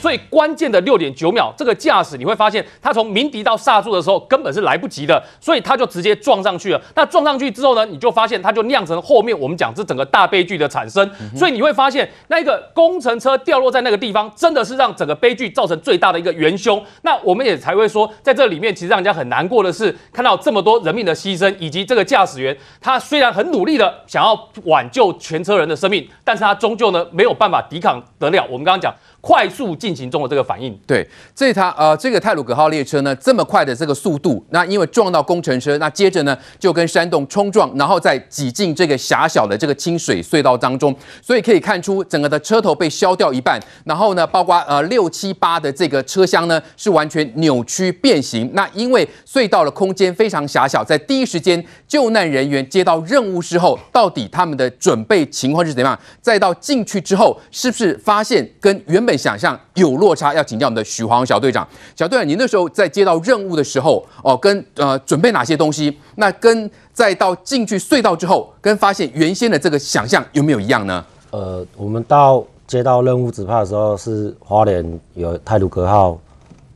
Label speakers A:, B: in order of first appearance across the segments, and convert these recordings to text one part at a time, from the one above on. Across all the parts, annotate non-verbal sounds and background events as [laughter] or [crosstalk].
A: 所以关键的六点九秒，这个驾驶你会发现，他从鸣笛到刹住的时候根本是来不及的，所以他就直接撞上去了。那撞上去之后呢，你就发现他就酿成后面我们讲这整个大悲剧的产生。所以你会发现，那个工程车掉落在那个地方，真的是让整个悲剧造成最大的一个元凶。那我们也才会说，在这里面其实让人家很难过的是，看到这么多人命的牺牲，以及这个驾驶员他虽然很努力的想要挽救全车人的生命，但是他终究呢没有办法抵抗得了。我们刚刚讲。快速进行中的这个反应，
B: 对，这台呃这个泰鲁格号列车呢这么快的这个速度，那因为撞到工程车，那接着呢就跟山洞冲撞，然后再挤进这个狭小的这个清水隧道当中，所以可以看出整个的车头被削掉一半，然后呢包括呃六七八的这个车厢呢是完全扭曲变形。那因为隧道的空间非常狭小，在第一时间救难人员接到任务之后，到底他们的准备情况是怎样？再到进去之后，是不是发现跟原本想象有落差，要请教我们的许黄小队长。小队长，您那时候在接到任务的时候，哦，跟呃准备哪些东西？那跟再到进去隧道之后，跟发现原先的这个想象有没有一样呢？
C: 呃，我们到接到任务指派的时候，是花莲有泰鲁格号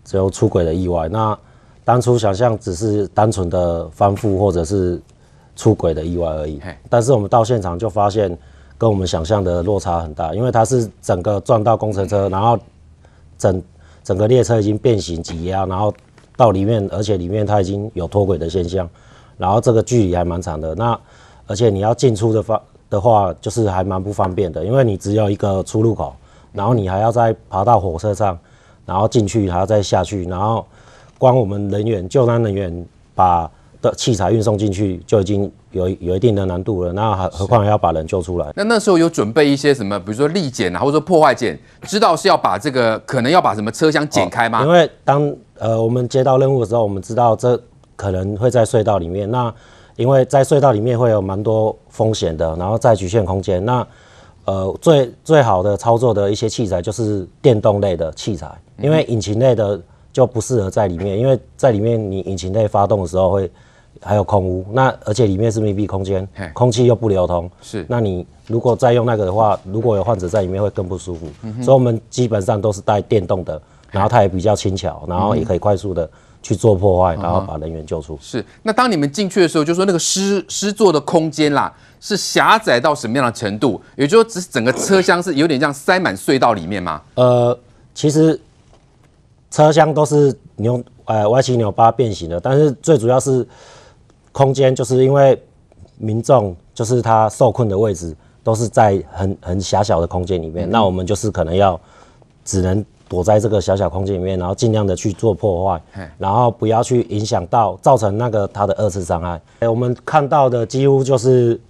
C: 只有出轨的意外。那当初想象只是单纯的翻覆或者是出轨的意外而已。但是我们到现场就发现。跟我们想象的落差很大，因为它是整个撞到工程车，然后整整个列车已经变形挤压，然后到里面，而且里面它已经有脱轨的现象，然后这个距离还蛮长的。那而且你要进出的方的话，就是还蛮不方便的，因为你只有一个出入口，然后你还要再爬到火车上，然后进去还要再下去，然后光我们人员救难人员把的器材运送进去就已经有有一定的难度了，那还何况还要把人救出来？
B: 那那时候有准备一些什么，比如说力剪啊，或者说破坏剪，知道是要把这个可能要把什么车厢剪开吗？
C: 哦、因为当呃我们接到任务的时候，我们知道这可能会在隧道里面。那因为在隧道里面会有蛮多风险的，然后在局限空间，那呃最最好的操作的一些器材就是电动类的器材，因为引擎类的就不适合在里面，因为在里面你引擎类发动的时候会。还有空屋，那而且里面是密闭空间，空气又不流通，
B: 是。
C: 那你如果再用那个的话，如果有患者在里面会更不舒服。嗯、所以我们基本上都是带电动的，然后它也比较轻巧，然后也可以快速的去做破坏，然后把人员救出。
B: 是。那当你们进去的时候，就说那个施施作的空间啦，是狭窄到什么样的程度？也就是说，只是整个车厢是有点像塞满隧道里面吗？
C: 呃，其实车厢都是扭呃歪七扭八变形的，但是最主要是。空间就是因为民众就是他受困的位置都是在很很狭小的空间里面，嗯、那我们就是可能要只能躲在这个小小空间里面，然后尽量的去做破坏，然后不要去影响到造成那个他的二次伤害。欸、我们看到的几乎就是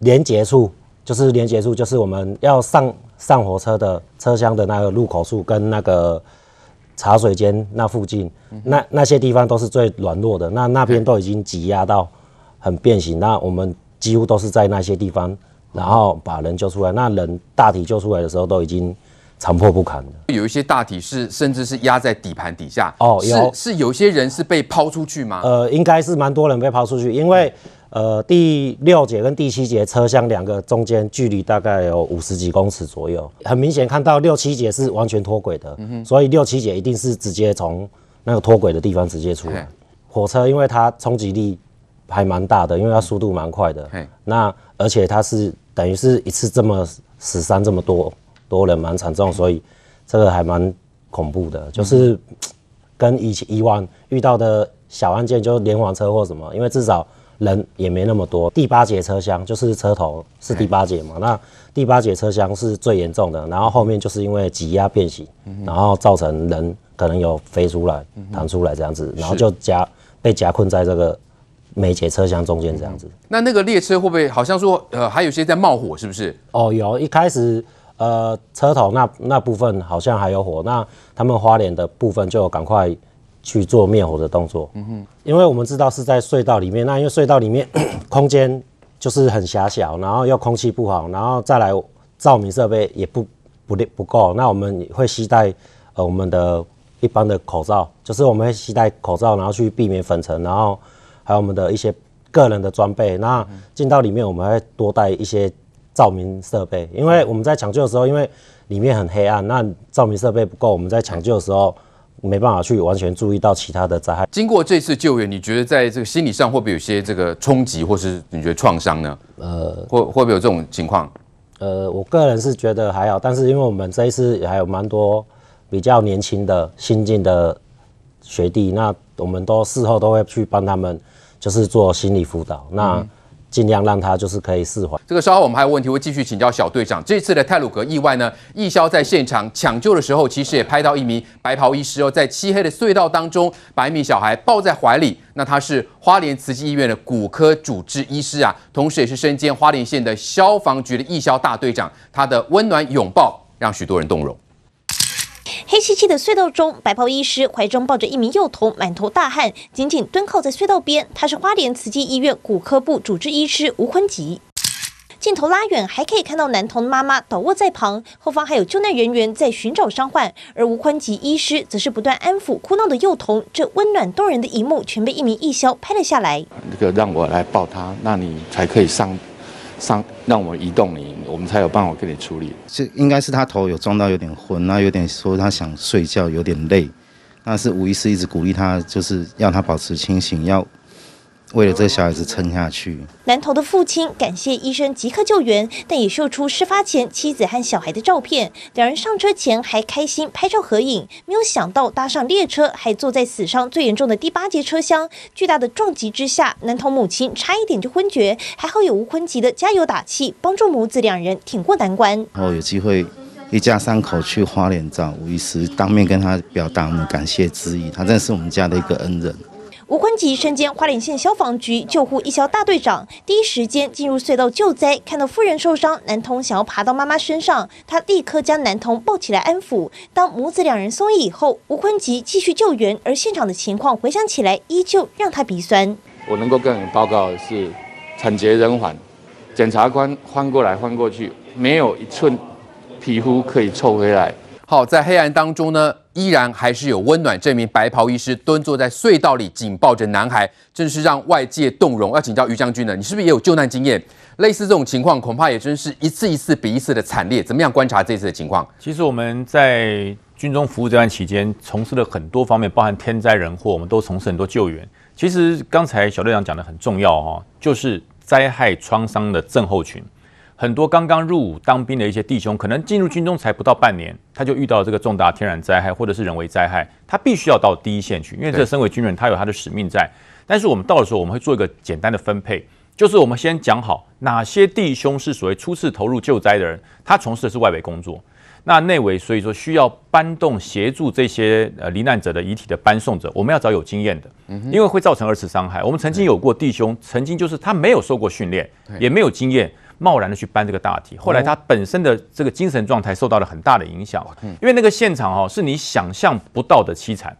C: 连接处，就是连接处，就是我们要上上火车的车厢的那个入口处跟那个。茶水间那附近，那那些地方都是最软弱的，那那边都已经挤压到很变形，那我们几乎都是在那些地方，然后把人救出来。那人大体救出来的时候，都已经残破不堪了。
B: 有一些大体是甚至是压在底盘底下。
C: 哦，有
B: 是是有些人是被抛出去吗？
C: 呃，应该是蛮多人被抛出去，因为。呃，第六节跟第七节车厢两个中间距离大概有五十几公尺左右，很明显看到六七节是完全脱轨的，嗯，所以六七节一定是直接从那个脱轨的地方直接出。来。火车因为它冲击力还蛮大的，因为它速度蛮快的，那而且它是等于是一次这么死伤这么多多人蛮惨重，所以这个还蛮恐怖的，就是跟以前以往遇到的小案件就连环车祸什么，因为至少。人也没那么多，第八节车厢就是车头是第八节嘛，那第八节车厢是最严重的，然后后面就是因为挤压变形，然后造成人可能有飞出来、弹出来这样子，然后就夹被夹困在这个每节车厢中间这样子。
B: 那那个列车会不会好像说呃还有些在冒火是不是？
C: 哦，有一开始呃车头那那部分好像还有火，那他们花莲的部分就赶快。去做灭火的动作，嗯哼，因为我们知道是在隧道里面，那因为隧道里面 [coughs] 空间就是很狭小，然后又空气不好，然后再来照明设备也不不不够，那我们会携带呃我们的一般的口罩，就是我们会携带口罩，然后去避免粉尘，然后还有我们的一些个人的装备，那进到里面我们会多带一些照明设备，因为我们在抢救的时候，因为里面很黑暗，那照明设备不够，我们在抢救的时候没办法去完全注意到其他的灾害。
B: 经过这次救援，你觉得在这个心理上会不会有些这个冲击，或是你觉得创伤呢？呃，会会不会有这种情况？
C: 呃，我个人是觉得还好，但是因为我们这一次也还有蛮多比较年轻的新进的学弟，那我们都事后都会去帮他们，就是做心理辅导，那尽量让他就是可以释怀。
B: 这个稍后我们还有问题会继续请教小队长。这次的泰鲁阁意外呢，义消在现场抢救的时候，其实也拍到一名白袍医师哦，在漆黑的隧道当中把一名小孩抱在怀里。那他是花莲慈济医院的骨科主治医师啊，同时也是身兼花莲县的消防局的义消大队长。他的温暖拥抱让许多人动容。
D: 黑漆漆的隧道中，白袍医师怀中抱着一名幼童，满头大汗，紧紧蹲靠在隧道边。他是花莲慈济医院骨科部主治医师吴坤吉。镜头拉远，还可以看到男童的妈妈倒卧在旁，后方还有救难人员在寻找伤患，而吴坤吉医师则是不断安抚哭闹的幼童。这温暖动人的一幕，全被一名义消拍了下来。
E: 这个让我来抱他，那你才可以上上，让我移动你，我们才有办法给你处理。
F: 这应该是他头有撞到，有点昏，然后有点说他想睡觉，有点累。那是吴医师一直鼓励他，就是要他保持清醒，要。为了这个小孩子撑下去，
D: 男童的父亲感谢医生即刻救援，但也秀出事发前妻子和小孩的照片。两人上车前还开心拍照合影，没有想到搭上列车还坐在死伤最严重的第八节车厢。巨大的撞击之下，男童母亲差一点就昏厥，还好有吴坤吉的加油打气，帮助母子两人挺过难关。
F: 然后有机会一家三口去花莲找吴医师，当面跟他表达我们感谢之意，他真的是我们家的一个恩人。
D: 吴坤吉身兼花莲县消防局救护一消大队长，第一时间进入隧道救灾，看到夫人受伤，男童想要爬到妈妈身上，他立刻将男童抱起来安抚。当母子两人松意以后，吴坤吉继续救援，而现场的情况回想起来，依旧让他鼻酸。
E: 我能够跟你报告的是，惨绝人寰，检察官翻过来翻过去，没有一寸皮肤可以凑回来。
B: 好，在黑暗当中呢，依然还是有温暖。这名白袍医师蹲坐在隧道里，紧抱着男孩，真是让外界动容。要请教于将军呢，你是不是也有救难经验？类似这种情况，恐怕也真是一次一次比一次的惨烈。怎么样观察这次的情况？
G: 其实我们在军中服务这段期间，从事了很多方面，包含天灾人祸，我们都从事很多救援。其实刚才小队长讲的很重要哈，就是灾害创伤的症候群。很多刚刚入伍当兵的一些弟兄，可能进入军中才不到半年，他就遇到这个重大天然灾害或者是人为灾害，他必须要到第一线去，因为这身为军人，他有他的使命在。但是我们到的时候，我们会做一个简单的分配，就是我们先讲好哪些弟兄是所谓初次投入救灾的人，他从事的是外围工作，那内围所以说需要搬动协助这些呃罹难者的遗体的搬送者，我们要找有经验的，因为会造成二次伤害。我们曾经有过弟兄，曾经就是他没有受过训练，也没有经验。贸然的去搬这个大体，后来他本身的这个精神状态受到了很大的影响，因为那个现场哦是你想象不到的凄惨，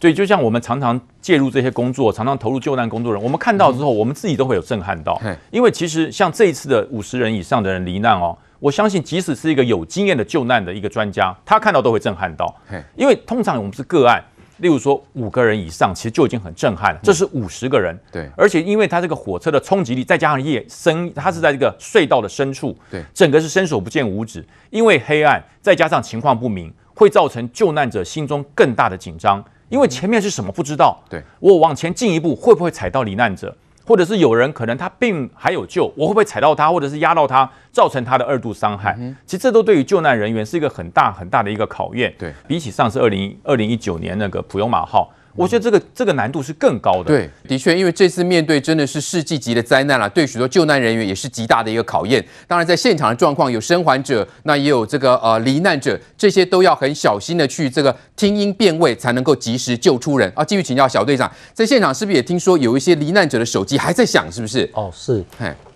G: 所以就像我们常常介入这些工作，常常投入救难工作人，我们看到之后，我们自己都会有震撼到，因为其实像这一次的五十人以上的人罹难哦，我相信即使是一个有经验的救难的一个专家，他看到都会震撼到，因为通常我们是个案。例如说五个人以上，其实就已经很震撼了。这是五十个人，对，而且因为它这个火车的冲击力，再加上夜深，它是在这个隧道的深处，对，整个是伸手不见五指。因为黑暗，再加上情况不明，会造成救难者心中更大的紧张。因为前面是什么不知道，对，我往前进一步会不会踩到罹难者？或者是有人可能他并还有救，我会不会踩到他，或者是压到他，造成他的二度伤害？其实这都对于救难人员是一个很大很大的一个考验。对，比起上次二零二零一九年那个普悠马号。我觉得这个这个难度是更高的。
B: 对，的确，因为这次面对真的是世纪级的灾难了，对许多救难人员也是极大的一个考验。当然，在现场的状况有生还者，那也有这个呃罹难者，这些都要很小心的去这个听音辨位，才能够及时救出人。啊，继续请教小队长，在现场是不是也听说有一些罹难者的手机还在响？是不是？
C: 哦，是，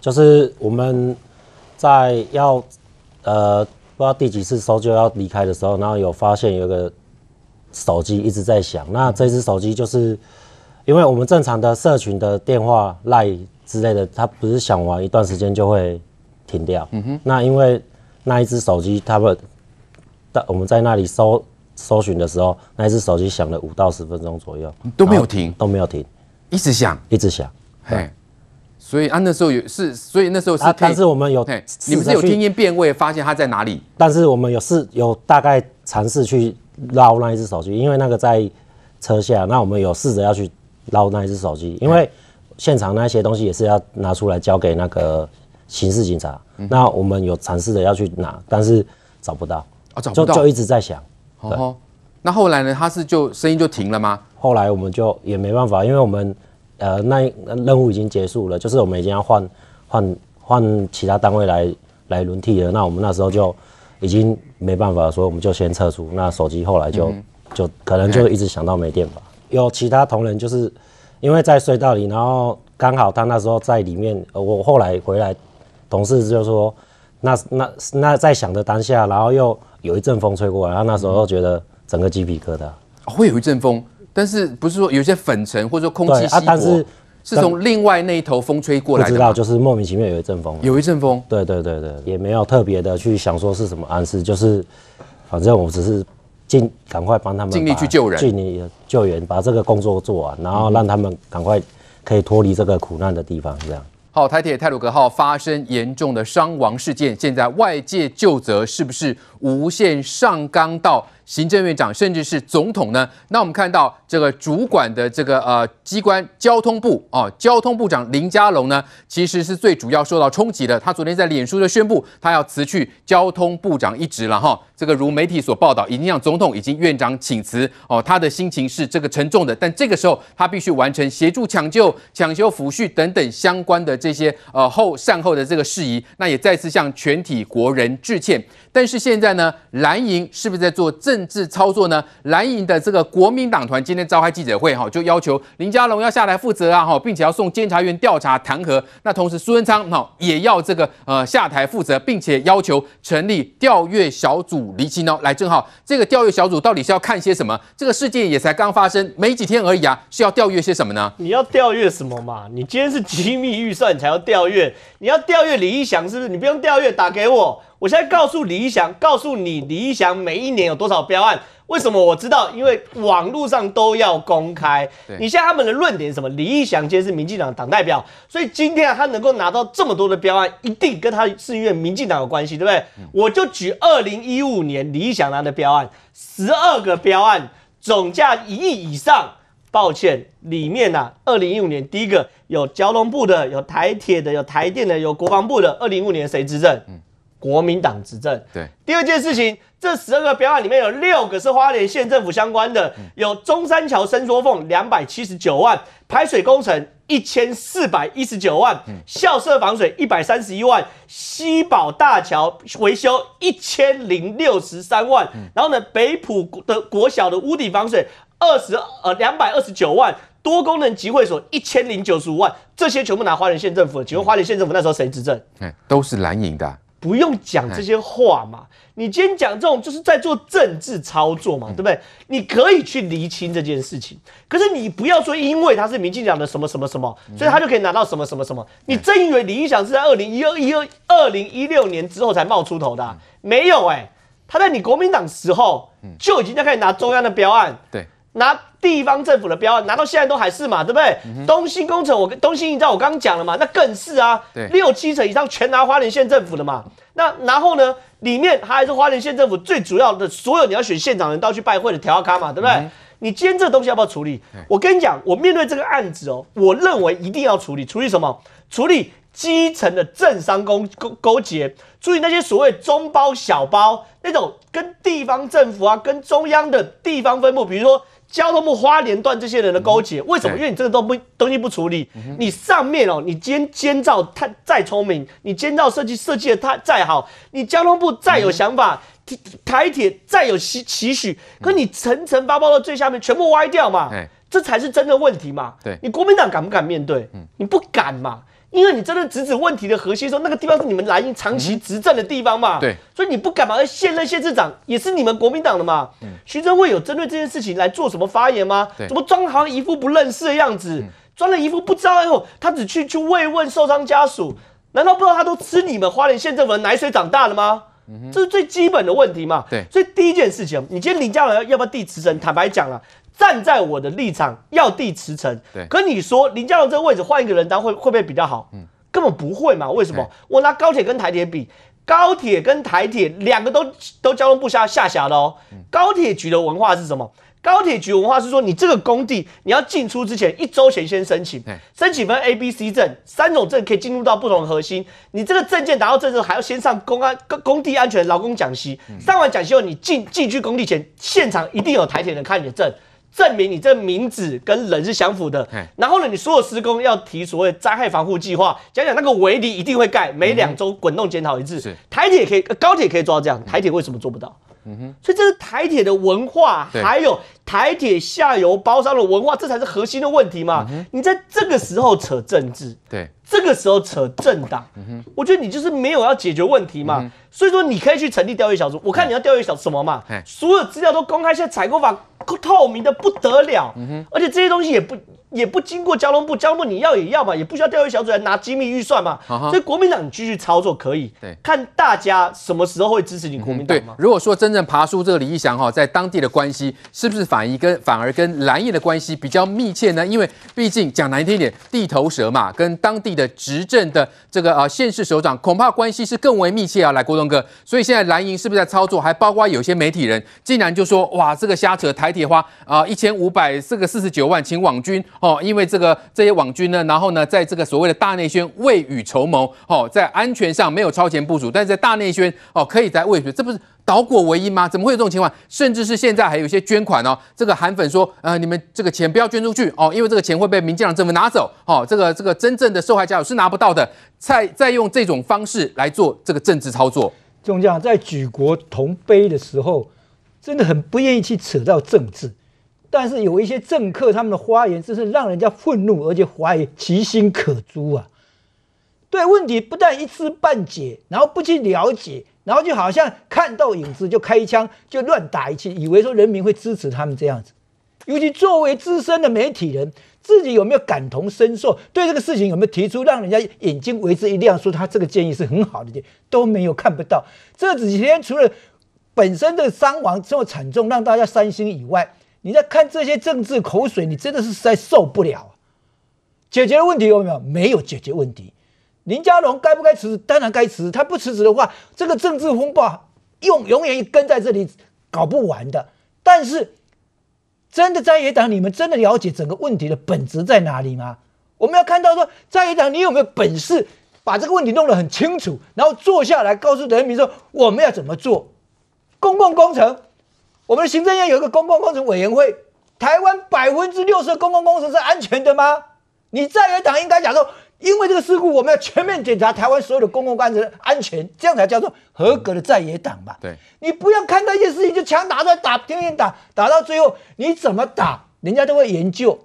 C: 就是我们在要呃不知道第几次搜救要离开的时候，然后有发现有个。手机一直在响，那这只手机就是，因为我们正常的社群的电话、赖之类的，它不是响完一段时间就会停掉。嗯哼。那因为那一只手机，他们，我们在那里搜搜寻的时候，那一只手机响了五到十分钟左右，
B: 都没有停，
C: 都没有停，
B: 一直响，
C: 一直响。
B: 嘿，所以啊，那时候有是，所以那时候是、
C: 啊，但是我们有，
B: 你们是有听音辨位，发现它在哪里？
C: 但是我们有是有大概尝试去捞那一只手机，因为那个在车下，那我们有试着要去捞那一只手机，因为现场那些东西也是要拿出来交给那个刑事警察，嗯、那我们有尝试着要去拿，但是找不到，
B: 啊、找不到，
C: 就就一直在想。
B: 哦，那后来呢？他是就声音就停了吗？
C: 后来我们就也没办法，因为我们。呃，那任务已经结束了，就是我们已经要换换换其他单位来来轮替了。那我们那时候就已经没办法，所以我们就先撤出。那手机后来就、嗯、就可能就一直想到没电吧。有其他同仁就是因为在隧道里，然后刚好他那时候在里面。我后来回来，同事就说，那那那在响的当下，然后又有一阵风吹过来，然后那时候又觉得整个鸡皮疙瘩，
B: 会有一阵风。但是不是说有些粉尘或者说空气稀薄，啊、但是是从另外那一头风吹过来的？
C: 不知道，就是莫名其妙有一阵风，
B: 有一阵风。
C: 对对对对，也没有特别的去想说是什么暗示，就是反正我只是尽赶快帮他们
B: 尽力去救人，
C: 尽力救援，把这个工作做完，然后让他们赶快可以脱离这个苦难的地方，这样。
B: 好，台铁泰鲁格号发生严重的伤亡事件，现在外界就责是不是无限上纲到行政院长，甚至是总统呢？那我们看到这个主管的这个呃机关交通部啊，交通部长林佳龙呢，其实是最主要受到冲击的。他昨天在脸书就宣布，他要辞去交通部长一职了哈。这个如媒体所报道，已经向总统以及院长请辞哦。他的心情是这个沉重的，但这个时候他必须完成协助抢救、抢修抚恤等等相关的这些呃后善后的这个事宜。那也再次向全体国人致歉。但是现在呢，蓝营是不是在做政治操作呢？蓝营的这个国民党团今天召开记者会，哈，就要求林佳龙要下来负责啊，哈，并且要送监察院调查弹劾。那同时苏贞昌，哈，也要这个呃下台负责，并且要求成立调阅小组厘清哦。来，正好这个调阅小组到底是要看些什么？这个事件也才刚发生没几天而已啊，是要调阅些什么呢？
H: 你要调阅什么嘛？你今天是机密预算，你才要调阅。你要调阅李义祥是不是？你不用调阅，打给我。我现在告诉李义祥，告诉你李义祥每一年有多少标案？为什么我知道？因为网络上都要公开。你现在他们的论点是什么？李义祥今天是民进党党代表，所以今天他能够拿到这么多的标案，一定跟他是因为民进党有关系，对不对？嗯、我就举二零一五年李义祥拿的标案，十二个标案，总价一亿以上。抱歉，里面啊，二零一五年第一个有交通部的，有台铁的，有台电的，有国防部的。二零一五年谁执政？嗯国民党执政。
B: 对，
H: 第二件事情，这十二个标案里面有六个是花莲县政府相关的，有中山桥伸缩缝两百七十九万，排水工程一千四百一十九万，校舍防水一百三十一万，西宝大桥维修一千零六十三万，然后呢，北埔的国小的屋顶防水二十呃两百二十九万，多功能集会所一千零九十五万，这些全部拿花莲县政府的。请问花莲县政府那时候谁执政？
B: 哎，都是蓝营的。
H: 不用讲这些话嘛，你今天讲这种就是在做政治操作嘛，对不对？你可以去厘清这件事情，可是你不要说因为他是民进党的什么什么什么，所以他就可以拿到什么什么什么。你真以为李义祥是在二零一二一二二零一六年之后才冒出头的啊？没有哎，他在你国民党时候就已经在开始拿中央的标案，
B: 对。
H: 拿地方政府的标案，拿到现在都还是嘛，对不对？嗯、东兴工程，我跟东兴营造，我刚刚讲了嘛，那更是啊，六七成以上全拿花莲县政府的嘛。那然后呢，里面它还是花莲县政府最主要的，所有你要选县长的人都要去拜会的调卡嘛，对不对？嗯、你今天这个东西要不要处理？嗯、我跟你讲，我面对这个案子哦，我认为一定要处理，处理什么？处理基层的政商勾勾勾结，处理那些所谓中包小包那种跟地方政府啊，跟中央的地方分部，比如说。交通部花莲段这些人的勾结，为什么？因为你这个都不东西不处理，你上面哦，你监监造他再聪明，你监造设计设计的他再好，你交通部再有想法，台铁再有期期许，可你层层发包到最下面，全部歪掉嘛，这才是真的问题嘛。对，你国民党敢不敢面对？你不敢嘛。因为你真的直指问题的核心，说那个地方是你们蓝营长期执政的地方嘛，对，所以你不敢嘛？而现任县市长也是你们国民党的嘛，徐榛慧有针对这件事情来做什么发言吗？怎么装好像一副不认识的样子，装了一副不知道以后，他只去去慰问受伤家属，难道不知道他都吃你们花莲县政府的奶水长大的吗？
I: 这是最基本的问题嘛。
B: 对，
I: 所以第一件事情，你今天林佳龙要不要递辞呈？坦白讲了，站在我的立场，要地驰骋。
B: 对，
I: 可你说林佳龙这个位置换一个人当会会不会比较好？嗯，根本不会嘛。为什么？我拿高铁跟台铁比。高铁跟台铁两个都都交通部下下辖的哦。高铁局的文化是什么？高铁局文化是说，你这个工地你要进出之前一周前先申请，申请分 A、B、C 证，三种证可以进入到不同的核心。你这个证件拿到证之后，还要先上公安工工地安全劳工讲习。上完讲习后，你进进去工地前，现场一定有台铁人看你的证。证明你这名字跟人是相符的，然后呢，你所有施工要提所谓灾害防护计划，讲讲那个围篱一定会盖，每两周滚动检讨一次。是。台铁可以，高铁可以做到这样，台铁为什么做不到？嗯哼，所以这是台铁的文化，还有台铁下游包商的文化，这才是核心的问题嘛。你在这个时候扯政治，对，这个时候扯政党，我觉得你就是没有要解决问题嘛。所以说你可以去成立调阅小组，我看你要调阅小什么嘛，所有资料都公开，现在采购法。透明的不得了，而且这些东西也不也不经过交通部，交通部你要也要嘛，也不需要调阅小组来拿机密预算嘛，所以国民党你继续操作可以，对，看大家什么时候会支持你国民党嘛。
B: 对，如果说真正爬出这个李义祥哈，在当地的关系是不是反而跟反而跟蓝营的关系比较密切呢？因为毕竟讲难听一点，地头蛇嘛，跟当地的执政的这个呃县市首长恐怕关系是更为密切啊。来，郭东哥，所以现在蓝营是不是在操作？还包括有些媒体人竟然就说哇，这个瞎扯台。铁花啊，一千五百四个四十九万，请网军哦，因为这个这些网军呢，然后呢，在这个所谓的大内宣未雨绸缪哦，在安全上没有超前部署，但是在大内宣哦，可以在未雨，这不是倒果为因吗？怎么会有这种情况？甚至是现在还有一些捐款哦，这个韩粉说，呃，你们这个钱不要捐出去哦，因为这个钱会被民进党政府拿走哦，这个这个真正的受害家属是拿不到的，再再用这种方式来做这个政治操作。
H: 中将在举国同悲的时候。真的很不愿意去扯到政治，但是有一些政客他们的发言真是让人家愤怒，而且怀疑其心可诛啊！对问题不但一知半解，然后不去了解，然后就好像看到影子就开枪，就乱打一气，以为说人民会支持他们这样子。尤其作为资深的媒体人，自己有没有感同身受？对这个事情有没有提出让人家眼睛为之一亮，说他这个建议是很好的建议，都没有看不到。这几天除了。本身的伤亡这么惨重，让大家伤心以外，你在看这些政治口水，你真的是实在受不了。解决的问题有没有？没有解决问题。林佳龙该不该辞职？当然该辞职。他不辞职的话，这个政治风暴永永远跟在这里搞不完的。但是，真的在野党，你们真的了解整个问题的本质在哪里吗？我们要看到说，在野党，你有没有本事把这个问题弄得很清楚，然后坐下来告诉人民说我们要怎么做？公共工程，我们的行政院有一个公共工程委员会。台湾百分之六十的公共工程是安全的吗？你在野党应该讲说，因为这个事故，我们要全面检查台湾所有的公共工程安全，这样才叫做合格的在野党吧？对，你不要看到一件事情就枪打出来打，天天打，打到最后你怎么打，人家都会研究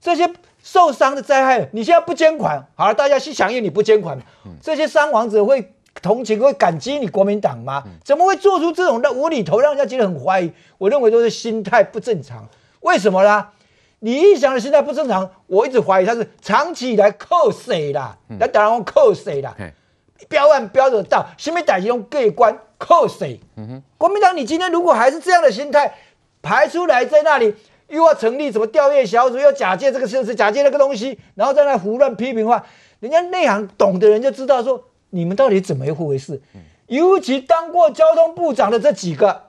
H: 这些受伤的灾害。你现在不捐款，好了，大家去响应你不捐款，这些伤亡者会。同情会感激你国民党吗？怎么会做出这种的无厘头，让人家觉得很怀疑？我认为都是心态不正常。为什么呢？李义祥的心态不正常，我一直怀疑他是长期以来扣谁啦？那当然扣谁啦？标案标得到，什么歹用过关扣谁？国民党，你今天如果还是这样的心态，排出来在那里又要成立什么调阅小组，又假借这个事实，假借那个东西，然后在那胡乱批评的话，人家内行懂的人就知道说。你们到底怎么一回事？尤其当过交通部长的这几个，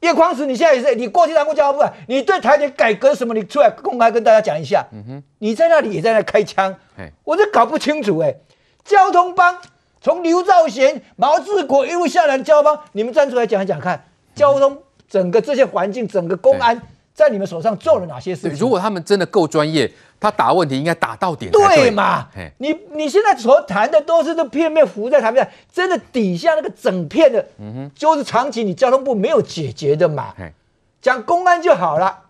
H: 叶匡时，你现在也是，你过去当过交通部长，你对台铁改革什么？你出来公开跟大家讲一下。你在那里也在那开枪，我这搞不清楚哎。交通帮从刘兆贤、毛志国一路下来的，交通帮，你们站出来讲一讲看，交通整个这些环境，整个公安。在你们手上做了哪些事情？
B: 如果他们真的够专业，他打问题应该打到点对，
H: 对嘛？你你现在所谈的都是这片面浮在台面上，真的底下那个整片的，嗯哼，就是长期你交通部没有解决的嘛。讲公安就好了，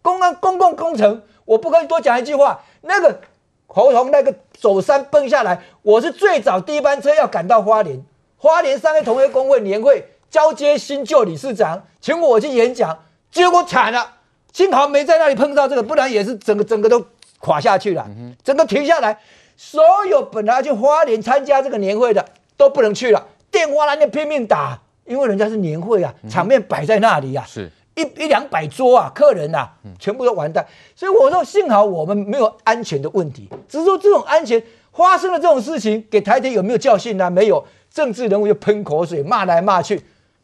H: 公安公共工程，我不可以多讲一句话。那个侯同那个走山崩下来，我是最早第一班车要赶到花莲，花莲商业同业工会年会交接新旧理事长，请我去演讲。结果惨了，幸好没在那里碰到这个，不然也是整个整个都垮下去了，整个停下来，所有本来去花莲参加这个年会的都不能去了，电话那边拼命打，因为人家是年会啊，场面摆在那里呀、啊，
B: 是
H: 一一两百桌啊，客人啊，全部都完蛋。所以我说，幸好我们没有安全的问题，只是说这种安全发生了这种事情，给台铁有没有教训呢？没有，政治人物就喷口水，骂来骂去，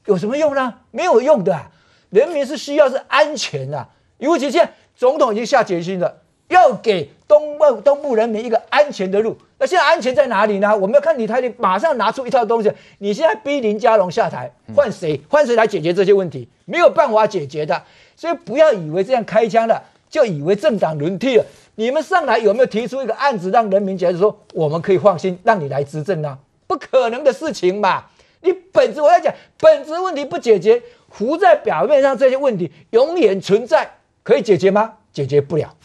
H: 有什么用呢？没有用的、啊，人民是需要是安全啊，尤其现在总统已经下决心了。要给东部东部人民一个安全的路，那现在安全在哪里呢？我们要看你台里马上拿出一套东西。你现在逼林佳龙下台，换谁？换谁来解决这些问题？没有办法解决的。所以不要以为这样开枪了，就以为政党轮替了。你们上来有没有提出一个案子，让人民觉得说我们可以放心，让你来执政呢？不可能的事情嘛！你本质我在讲，本质问题不解决，浮在表面上这些问题永远存在，可以解决吗？解决不了。